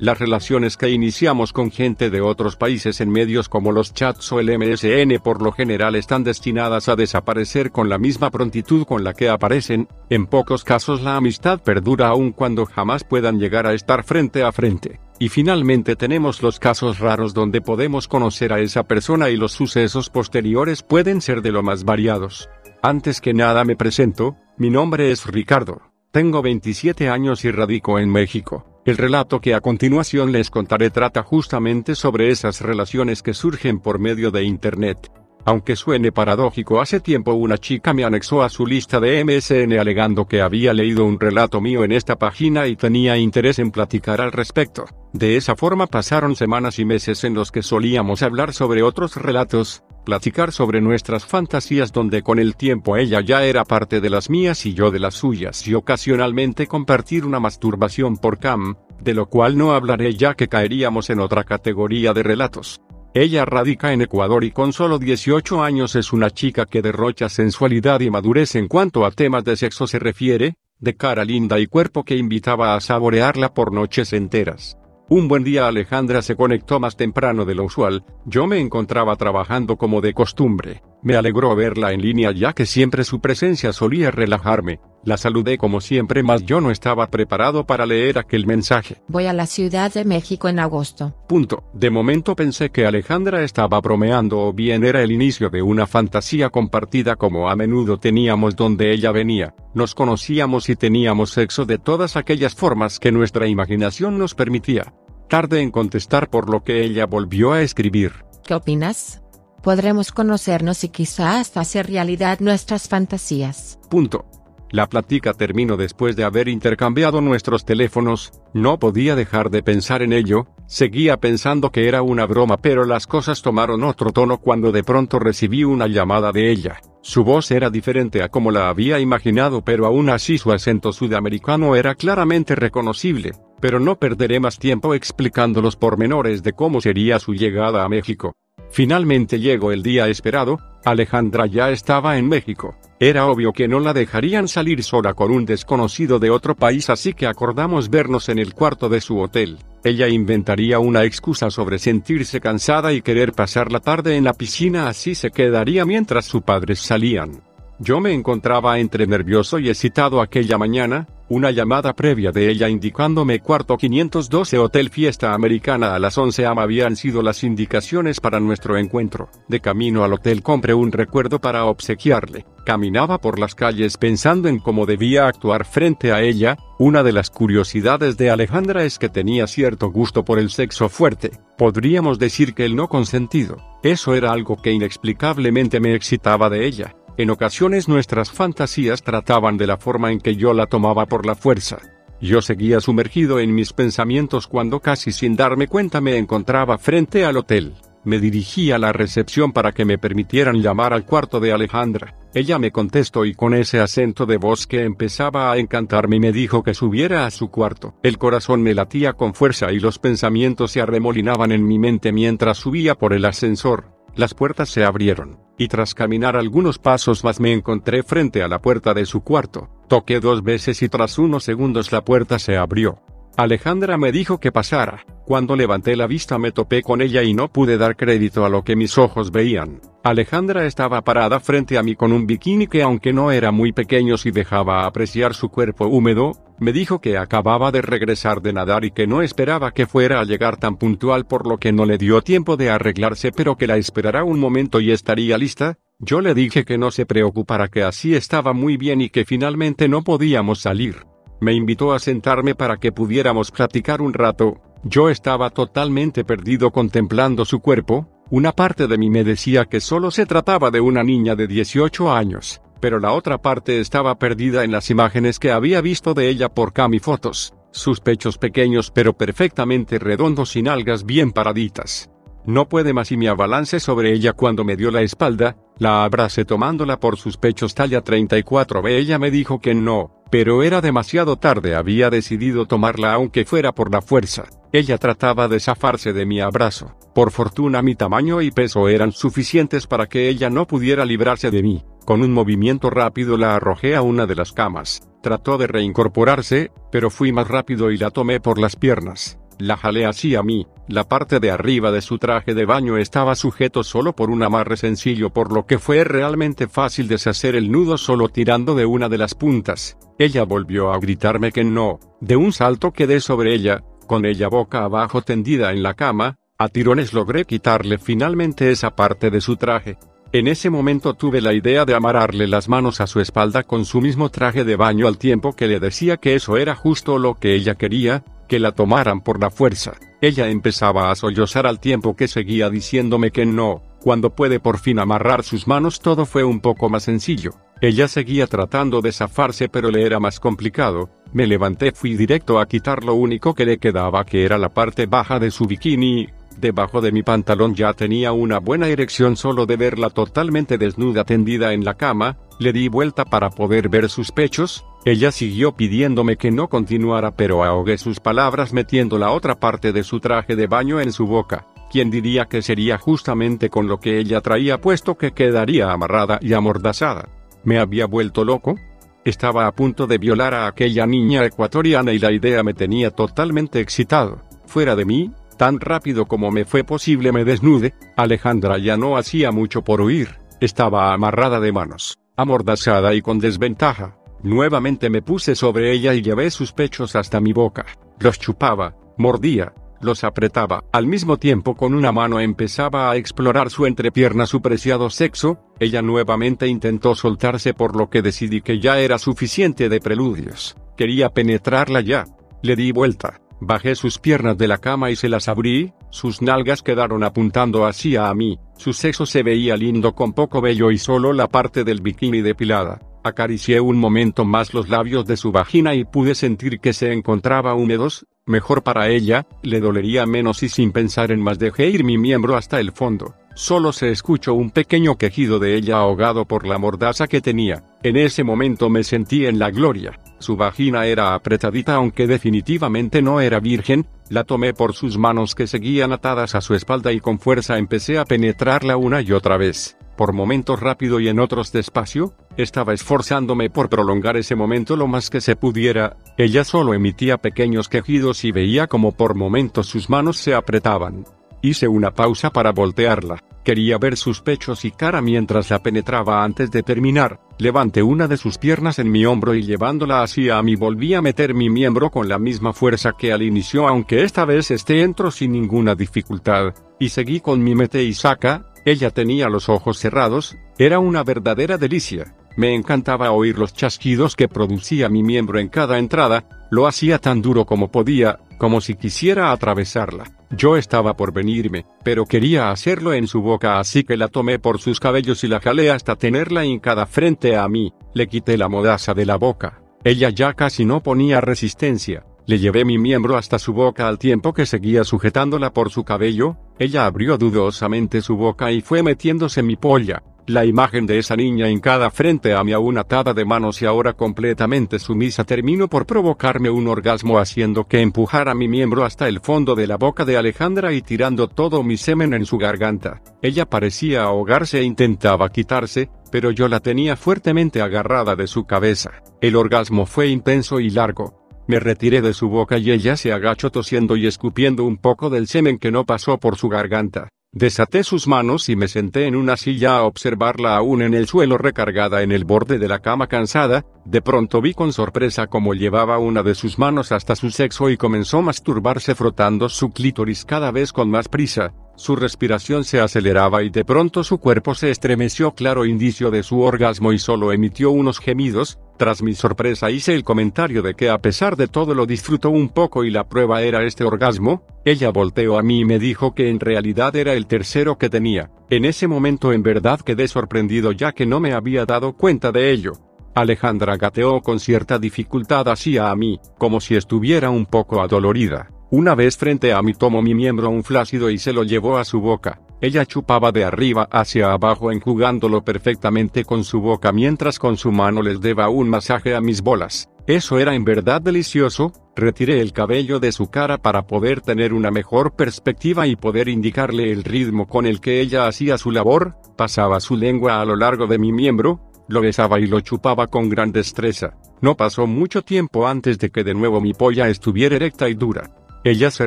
Las relaciones que iniciamos con gente de otros países en medios como los chats o el MSN por lo general están destinadas a desaparecer con la misma prontitud con la que aparecen, en pocos casos la amistad perdura aun cuando jamás puedan llegar a estar frente a frente. Y finalmente tenemos los casos raros donde podemos conocer a esa persona y los sucesos posteriores pueden ser de lo más variados. Antes que nada me presento, mi nombre es Ricardo. Tengo 27 años y radico en México. El relato que a continuación les contaré trata justamente sobre esas relaciones que surgen por medio de Internet. Aunque suene paradójico, hace tiempo una chica me anexó a su lista de MSN alegando que había leído un relato mío en esta página y tenía interés en platicar al respecto. De esa forma pasaron semanas y meses en los que solíamos hablar sobre otros relatos, platicar sobre nuestras fantasías donde con el tiempo ella ya era parte de las mías y yo de las suyas y ocasionalmente compartir una masturbación por cam, de lo cual no hablaré ya que caeríamos en otra categoría de relatos. Ella radica en Ecuador y con solo 18 años es una chica que derrocha sensualidad y madurez en cuanto a temas de sexo se refiere, de cara linda y cuerpo que invitaba a saborearla por noches enteras. Un buen día Alejandra se conectó más temprano de lo usual, yo me encontraba trabajando como de costumbre. Me alegró verla en línea ya que siempre su presencia solía relajarme. La saludé como siempre, mas yo no estaba preparado para leer aquel mensaje. Voy a la Ciudad de México en agosto. Punto. De momento pensé que Alejandra estaba bromeando o bien era el inicio de una fantasía compartida como a menudo teníamos donde ella venía. Nos conocíamos y teníamos sexo de todas aquellas formas que nuestra imaginación nos permitía. Tarde en contestar por lo que ella volvió a escribir. ¿Qué opinas? Podremos conocernos y quizá hasta hacer realidad nuestras fantasías. Punto. La plática terminó después de haber intercambiado nuestros teléfonos, no podía dejar de pensar en ello, seguía pensando que era una broma pero las cosas tomaron otro tono cuando de pronto recibí una llamada de ella. Su voz era diferente a como la había imaginado pero aún así su acento sudamericano era claramente reconocible, pero no perderé más tiempo explicando los pormenores de cómo sería su llegada a México. Finalmente llegó el día esperado, Alejandra ya estaba en México. Era obvio que no la dejarían salir sola con un desconocido de otro país así que acordamos vernos en el cuarto de su hotel. Ella inventaría una excusa sobre sentirse cansada y querer pasar la tarde en la piscina así se quedaría mientras sus padres salían. Yo me encontraba entre nervioso y excitado aquella mañana, una llamada previa de ella indicándome cuarto 512 Hotel Fiesta Americana a las 11 am habían sido las indicaciones para nuestro encuentro. De camino al hotel compré un recuerdo para obsequiarle. Caminaba por las calles pensando en cómo debía actuar frente a ella. Una de las curiosidades de Alejandra es que tenía cierto gusto por el sexo fuerte. Podríamos decir que el no consentido. Eso era algo que inexplicablemente me excitaba de ella. En ocasiones nuestras fantasías trataban de la forma en que yo la tomaba por la fuerza. Yo seguía sumergido en mis pensamientos cuando casi sin darme cuenta me encontraba frente al hotel. Me dirigí a la recepción para que me permitieran llamar al cuarto de Alejandra. Ella me contestó y con ese acento de voz que empezaba a encantarme me dijo que subiera a su cuarto. El corazón me latía con fuerza y los pensamientos se arremolinaban en mi mente mientras subía por el ascensor. Las puertas se abrieron, y tras caminar algunos pasos más me encontré frente a la puerta de su cuarto. Toqué dos veces y tras unos segundos la puerta se abrió. Alejandra me dijo que pasara. Cuando levanté la vista me topé con ella y no pude dar crédito a lo que mis ojos veían. Alejandra estaba parada frente a mí con un bikini que aunque no era muy pequeño si dejaba apreciar su cuerpo húmedo, me dijo que acababa de regresar de nadar y que no esperaba que fuera a llegar tan puntual por lo que no le dio tiempo de arreglarse pero que la esperará un momento y estaría lista. Yo le dije que no se preocupara que así estaba muy bien y que finalmente no podíamos salir. Me invitó a sentarme para que pudiéramos platicar un rato. Yo estaba totalmente perdido contemplando su cuerpo, una parte de mí me decía que solo se trataba de una niña de 18 años, pero la otra parte estaba perdida en las imágenes que había visto de ella por Cami Fotos, sus pechos pequeños pero perfectamente redondos y nalgas bien paraditas. No puede más y me abalancé sobre ella cuando me dio la espalda, la abracé tomándola por sus pechos talla 34B. Ella me dijo que no, pero era demasiado tarde, había decidido tomarla aunque fuera por la fuerza. Ella trataba de zafarse de mi abrazo. Por fortuna mi tamaño y peso eran suficientes para que ella no pudiera librarse de mí. Con un movimiento rápido la arrojé a una de las camas. Trató de reincorporarse, pero fui más rápido y la tomé por las piernas. La jalé hacia mí, la parte de arriba de su traje de baño estaba sujeto solo por un amarre sencillo por lo que fue realmente fácil deshacer el nudo solo tirando de una de las puntas. Ella volvió a gritarme que no, de un salto quedé sobre ella, con ella boca abajo tendida en la cama, a tirones logré quitarle finalmente esa parte de su traje. En ese momento tuve la idea de amarrarle las manos a su espalda con su mismo traje de baño al tiempo que le decía que eso era justo lo que ella quería, que la tomaran por la fuerza. Ella empezaba a sollozar al tiempo que seguía diciéndome que no, cuando puede por fin amarrar sus manos todo fue un poco más sencillo. Ella seguía tratando de zafarse pero le era más complicado, me levanté fui directo a quitar lo único que le quedaba que era la parte baja de su bikini, Debajo de mi pantalón ya tenía una buena erección solo de verla totalmente desnuda tendida en la cama, le di vuelta para poder ver sus pechos, ella siguió pidiéndome que no continuara pero ahogué sus palabras metiendo la otra parte de su traje de baño en su boca. ¿Quién diría que sería justamente con lo que ella traía puesto que quedaría amarrada y amordazada? ¿Me había vuelto loco? Estaba a punto de violar a aquella niña ecuatoriana y la idea me tenía totalmente excitado. Fuera de mí, Tan rápido como me fue posible me desnude, Alejandra ya no hacía mucho por huir, estaba amarrada de manos, amordazada y con desventaja. Nuevamente me puse sobre ella y llevé sus pechos hasta mi boca. Los chupaba, mordía, los apretaba. Al mismo tiempo con una mano empezaba a explorar su entrepierna su preciado sexo, ella nuevamente intentó soltarse por lo que decidí que ya era suficiente de preludios. Quería penetrarla ya. Le di vuelta. Bajé sus piernas de la cama y se las abrí, sus nalgas quedaron apuntando hacia a mí, su sexo se veía lindo con poco vello y solo la parte del bikini depilada. Acaricié un momento más los labios de su vagina y pude sentir que se encontraba húmedos, mejor para ella, le dolería menos y sin pensar en más dejé ir mi miembro hasta el fondo. Solo se escuchó un pequeño quejido de ella ahogado por la mordaza que tenía. En ese momento me sentí en la gloria. Su vagina era apretadita aunque definitivamente no era virgen, la tomé por sus manos que seguían atadas a su espalda y con fuerza empecé a penetrarla una y otra vez. Por momentos rápido y en otros despacio, estaba esforzándome por prolongar ese momento lo más que se pudiera, ella solo emitía pequeños quejidos y veía como por momentos sus manos se apretaban. Hice una pausa para voltearla. Quería ver sus pechos y cara mientras la penetraba antes de terminar. Levanté una de sus piernas en mi hombro y llevándola hacia mí volví a meter mi miembro con la misma fuerza que al inicio aunque esta vez esté entro sin ninguna dificultad. Y seguí con mi mete y saca, ella tenía los ojos cerrados, era una verdadera delicia. Me encantaba oír los chasquidos que producía mi miembro en cada entrada, lo hacía tan duro como podía, como si quisiera atravesarla. Yo estaba por venirme, pero quería hacerlo en su boca así que la tomé por sus cabellos y la jalé hasta tenerla hincada frente a mí, le quité la modaza de la boca. Ella ya casi no ponía resistencia, le llevé mi miembro hasta su boca al tiempo que seguía sujetándola por su cabello, ella abrió dudosamente su boca y fue metiéndose mi polla, la imagen de esa niña hincada frente a mí aún atada de manos y ahora completamente sumisa terminó por provocarme un orgasmo haciendo que empujara mi miembro hasta el fondo de la boca de Alejandra y tirando todo mi semen en su garganta. Ella parecía ahogarse e intentaba quitarse, pero yo la tenía fuertemente agarrada de su cabeza. El orgasmo fue intenso y largo. Me retiré de su boca y ella se agachó tosiendo y escupiendo un poco del semen que no pasó por su garganta. Desaté sus manos y me senté en una silla a observarla aún en el suelo recargada en el borde de la cama cansada, De pronto vi con sorpresa cómo llevaba una de sus manos hasta su sexo y comenzó a masturbarse frotando su clítoris cada vez con más prisa. Su respiración se aceleraba y de pronto su cuerpo se estremeció claro indicio de su orgasmo y solo emitió unos gemidos. Tras mi sorpresa hice el comentario de que a pesar de todo lo disfrutó un poco y la prueba era este orgasmo, ella volteó a mí y me dijo que en realidad era el tercero que tenía. En ese momento en verdad quedé sorprendido ya que no me había dado cuenta de ello. Alejandra gateó con cierta dificultad hacia a mí, como si estuviera un poco adolorida. Una vez frente a mí tomó mi miembro un flácido y se lo llevó a su boca. Ella chupaba de arriba hacia abajo enjugándolo perfectamente con su boca mientras con su mano les daba un masaje a mis bolas. Eso era en verdad delicioso, retiré el cabello de su cara para poder tener una mejor perspectiva y poder indicarle el ritmo con el que ella hacía su labor, pasaba su lengua a lo largo de mi miembro, lo besaba y lo chupaba con gran destreza. No pasó mucho tiempo antes de que de nuevo mi polla estuviera erecta y dura. Ella se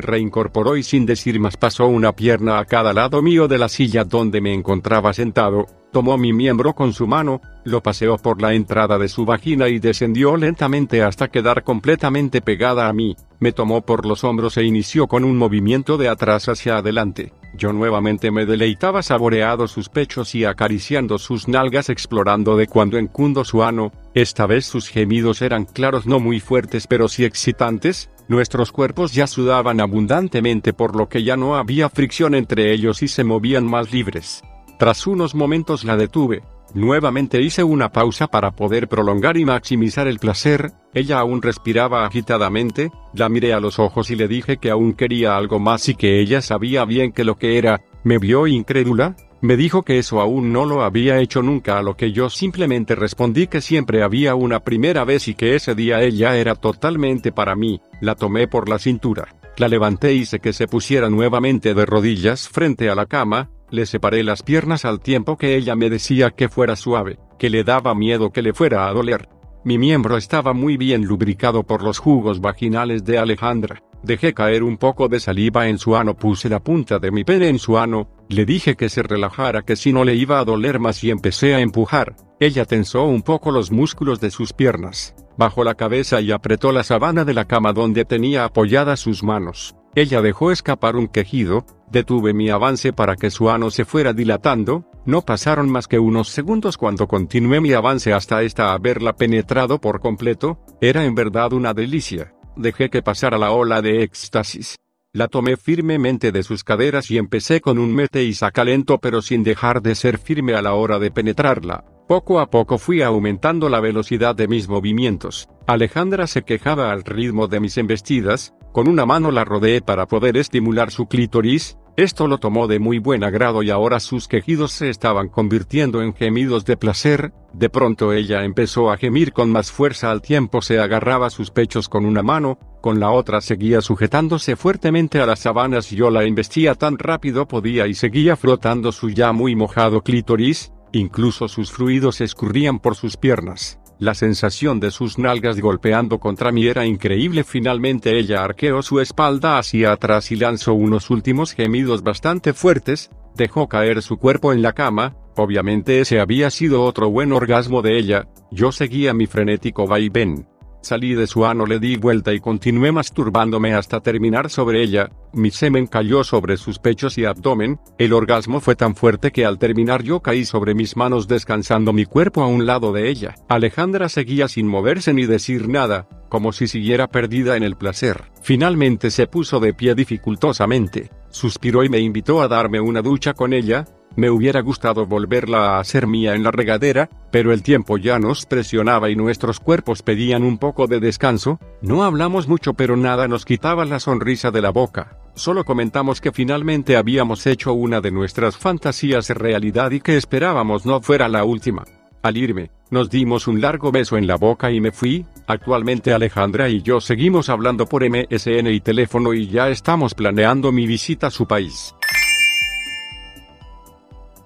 reincorporó y sin decir más pasó una pierna a cada lado mío de la silla donde me encontraba sentado, tomó mi miembro con su mano, lo paseó por la entrada de su vagina y descendió lentamente hasta quedar completamente pegada a mí, me tomó por los hombros e inició con un movimiento de atrás hacia adelante. Yo nuevamente me deleitaba saboreado sus pechos y acariciando sus nalgas explorando de cuando en cundo su ano, esta vez sus gemidos eran claros no muy fuertes pero sí excitantes, nuestros cuerpos ya sudaban abundantemente por lo que ya no había fricción entre ellos y se movían más libres. Tras unos momentos la detuve, nuevamente hice una pausa para poder prolongar y maximizar el placer, ella aún respiraba agitadamente, la miré a los ojos y le dije que aún quería algo más y que ella sabía bien que lo que era, me vio incrédula, me dijo que eso aún no lo había hecho nunca a lo que yo simplemente respondí que siempre había una primera vez y que ese día ella era totalmente para mí, la tomé por la cintura, la levanté y hice que se pusiera nuevamente de rodillas frente a la cama, le separé las piernas al tiempo que ella me decía que fuera suave, que le daba miedo que le fuera a doler. Mi miembro estaba muy bien lubricado por los jugos vaginales de Alejandra. Dejé caer un poco de saliva en su ano, puse la punta de mi pene en su ano, le dije que se relajara, que si no le iba a doler más y empecé a empujar. Ella tensó un poco los músculos de sus piernas, bajó la cabeza y apretó la sabana de la cama donde tenía apoyadas sus manos. Ella dejó escapar un quejido, detuve mi avance para que su ano se fuera dilatando, no pasaron más que unos segundos cuando continué mi avance hasta esta haberla penetrado por completo, era en verdad una delicia, dejé que pasara la ola de éxtasis. La tomé firmemente de sus caderas y empecé con un mete y saca lento pero sin dejar de ser firme a la hora de penetrarla. Poco a poco fui aumentando la velocidad de mis movimientos. Alejandra se quejaba al ritmo de mis embestidas, con una mano la rodeé para poder estimular su clítoris, esto lo tomó de muy buen agrado y ahora sus quejidos se estaban convirtiendo en gemidos de placer, de pronto ella empezó a gemir con más fuerza al tiempo se agarraba sus pechos con una mano, con la otra seguía sujetándose fuertemente a las sabanas y yo la embestía tan rápido podía y seguía frotando su ya muy mojado clítoris, incluso sus fluidos escurrían por sus piernas. La sensación de sus nalgas golpeando contra mí era increíble. Finalmente ella arqueó su espalda hacia atrás y lanzó unos últimos gemidos bastante fuertes, dejó caer su cuerpo en la cama, obviamente ese había sido otro buen orgasmo de ella, yo seguía mi frenético vaivén. Salí de su ano, le di vuelta y continué masturbándome hasta terminar sobre ella, mi semen cayó sobre sus pechos y abdomen, el orgasmo fue tan fuerte que al terminar yo caí sobre mis manos descansando mi cuerpo a un lado de ella. Alejandra seguía sin moverse ni decir nada, como si siguiera perdida en el placer. Finalmente se puso de pie dificultosamente, suspiró y me invitó a darme una ducha con ella, me hubiera gustado volverla a hacer mía en la regadera, pero el tiempo ya nos presionaba y nuestros cuerpos pedían un poco de descanso, no hablamos mucho pero nada nos quitaba la sonrisa de la boca, solo comentamos que finalmente habíamos hecho una de nuestras fantasías realidad y que esperábamos no fuera la última. Al irme, nos dimos un largo beso en la boca y me fui, actualmente Alejandra y yo seguimos hablando por MSN y teléfono y ya estamos planeando mi visita a su país.